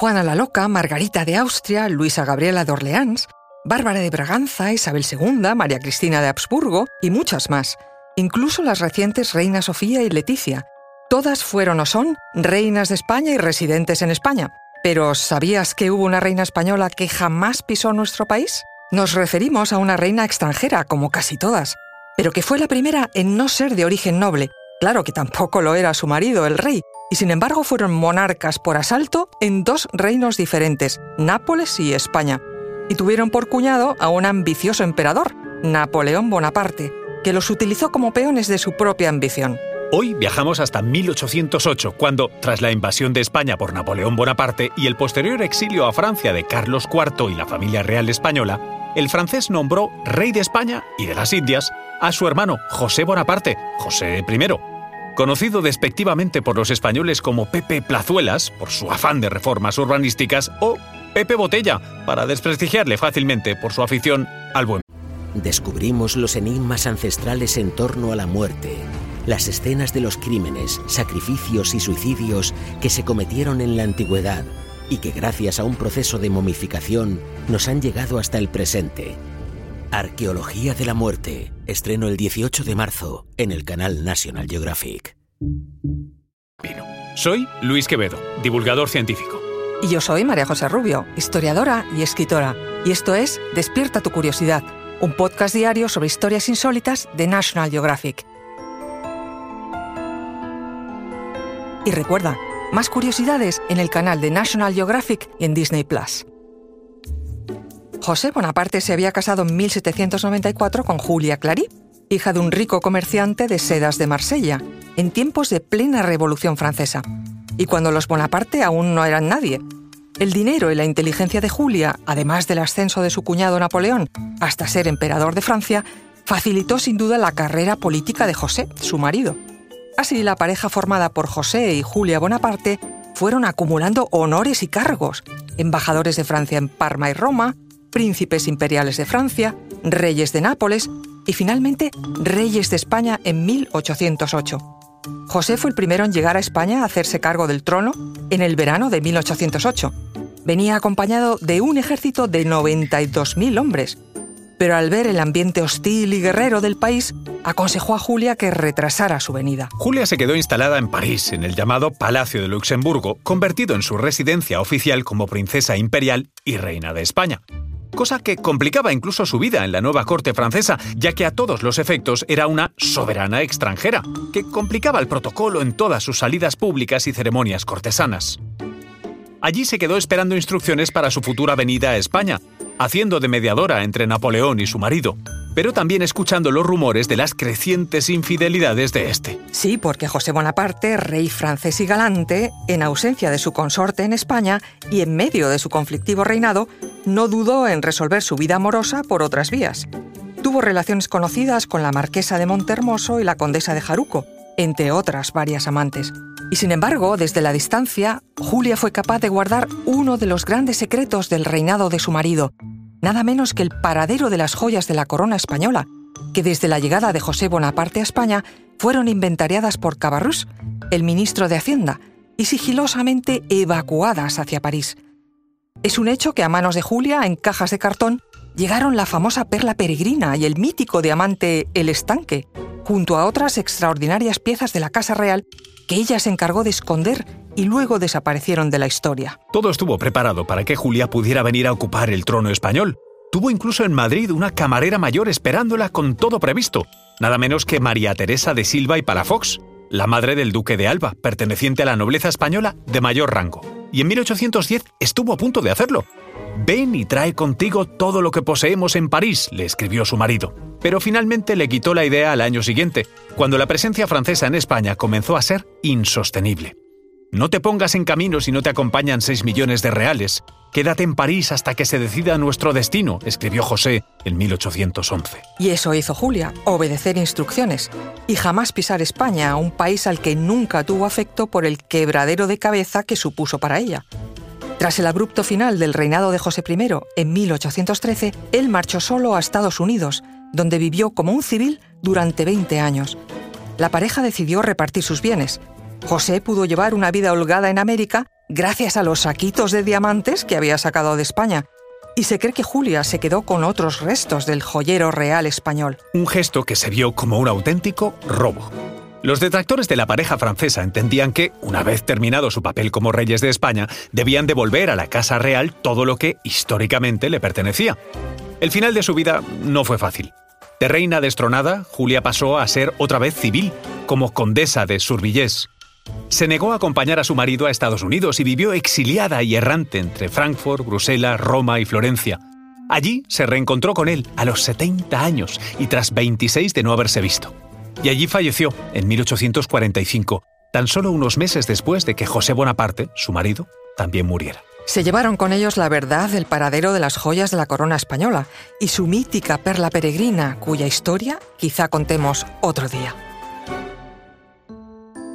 Juana la Loca, Margarita de Austria, Luisa Gabriela de Orleans, Bárbara de Braganza, Isabel II, María Cristina de Habsburgo y muchas más, incluso las recientes Reina Sofía y Leticia. Todas fueron o son reinas de España y residentes en España. Pero ¿sabías que hubo una reina española que jamás pisó nuestro país? Nos referimos a una reina extranjera, como casi todas, pero que fue la primera en no ser de origen noble. Claro que tampoco lo era su marido, el rey, y sin embargo fueron monarcas por asalto en dos reinos diferentes, Nápoles y España, y tuvieron por cuñado a un ambicioso emperador, Napoleón Bonaparte, que los utilizó como peones de su propia ambición. Hoy viajamos hasta 1808, cuando, tras la invasión de España por Napoleón Bonaparte y el posterior exilio a Francia de Carlos IV y la familia real española, el francés nombró rey de España y de las Indias a su hermano José Bonaparte, José I. Conocido despectivamente por los españoles como Pepe Plazuelas, por su afán de reformas urbanísticas, o Pepe Botella, para desprestigiarle fácilmente por su afición al buen. Descubrimos los enigmas ancestrales en torno a la muerte las escenas de los crímenes, sacrificios y suicidios que se cometieron en la antigüedad y que gracias a un proceso de momificación nos han llegado hasta el presente. Arqueología de la muerte, estreno el 18 de marzo en el canal National Geographic. Soy Luis Quevedo, divulgador científico. Y yo soy María José Rubio, historiadora y escritora. Y esto es Despierta tu curiosidad, un podcast diario sobre historias insólitas de National Geographic. Y recuerda, más curiosidades en el canal de National Geographic y en Disney Plus. José Bonaparte se había casado en 1794 con Julia Clary, hija de un rico comerciante de sedas de Marsella, en tiempos de plena Revolución Francesa, y cuando los Bonaparte aún no eran nadie. El dinero y la inteligencia de Julia, además del ascenso de su cuñado Napoleón hasta ser emperador de Francia, facilitó sin duda la carrera política de José, su marido. Así, la pareja formada por José y Julia Bonaparte fueron acumulando honores y cargos, embajadores de Francia en Parma y Roma, príncipes imperiales de Francia, reyes de Nápoles y finalmente reyes de España en 1808. José fue el primero en llegar a España a hacerse cargo del trono en el verano de 1808. Venía acompañado de un ejército de 92.000 hombres, pero al ver el ambiente hostil y guerrero del país, aconsejó a Julia que retrasara su venida. Julia se quedó instalada en París, en el llamado Palacio de Luxemburgo, convertido en su residencia oficial como princesa imperial y reina de España. Cosa que complicaba incluso su vida en la nueva corte francesa, ya que a todos los efectos era una soberana extranjera, que complicaba el protocolo en todas sus salidas públicas y ceremonias cortesanas. Allí se quedó esperando instrucciones para su futura venida a España, haciendo de mediadora entre Napoleón y su marido, pero también escuchando los rumores de las crecientes infidelidades de este. Sí, porque José Bonaparte, rey francés y galante, en ausencia de su consorte en España y en medio de su conflictivo reinado, no dudó en resolver su vida amorosa por otras vías. Tuvo relaciones conocidas con la marquesa de Montermoso y la condesa de Jaruco, entre otras varias amantes. Y sin embargo, desde la distancia, Julia fue capaz de guardar uno de los grandes secretos del reinado de su marido, nada menos que el paradero de las joyas de la corona española, que desde la llegada de José Bonaparte a España fueron inventariadas por Cabarrús, el ministro de Hacienda, y sigilosamente evacuadas hacia París. Es un hecho que a manos de Julia, en cajas de cartón, llegaron la famosa perla peregrina y el mítico diamante El Estanque, junto a otras extraordinarias piezas de la Casa Real que ella se encargó de esconder y luego desaparecieron de la historia. Todo estuvo preparado para que Julia pudiera venir a ocupar el trono español. Tuvo incluso en Madrid una camarera mayor esperándola con todo previsto, nada menos que María Teresa de Silva y Palafox, la madre del duque de Alba, perteneciente a la nobleza española de mayor rango. Y en 1810 estuvo a punto de hacerlo. Ven y trae contigo todo lo que poseemos en París, le escribió su marido. Pero finalmente le quitó la idea al año siguiente, cuando la presencia francesa en España comenzó a ser insostenible. No te pongas en camino si no te acompañan 6 millones de reales. Quédate en París hasta que se decida nuestro destino, escribió José en 1811. Y eso hizo Julia, obedecer instrucciones, y jamás pisar España, un país al que nunca tuvo afecto por el quebradero de cabeza que supuso para ella. Tras el abrupto final del reinado de José I, en 1813, él marchó solo a Estados Unidos, donde vivió como un civil durante 20 años. La pareja decidió repartir sus bienes, José pudo llevar una vida holgada en América gracias a los saquitos de diamantes que había sacado de España. Y se cree que Julia se quedó con otros restos del joyero real español. Un gesto que se vio como un auténtico robo. Los detractores de la pareja francesa entendían que, una vez terminado su papel como reyes de España, debían devolver a la Casa Real todo lo que históricamente le pertenecía. El final de su vida no fue fácil. De reina destronada, Julia pasó a ser otra vez civil, como condesa de Survillés. Se negó a acompañar a su marido a Estados Unidos y vivió exiliada y errante entre Frankfurt, Bruselas, Roma y Florencia. Allí se reencontró con él a los 70 años y tras 26 de no haberse visto. Y allí falleció en 1845, tan solo unos meses después de que José Bonaparte, su marido, también muriera. Se llevaron con ellos la verdad del paradero de las joyas de la corona española y su mítica perla peregrina, cuya historia quizá contemos otro día.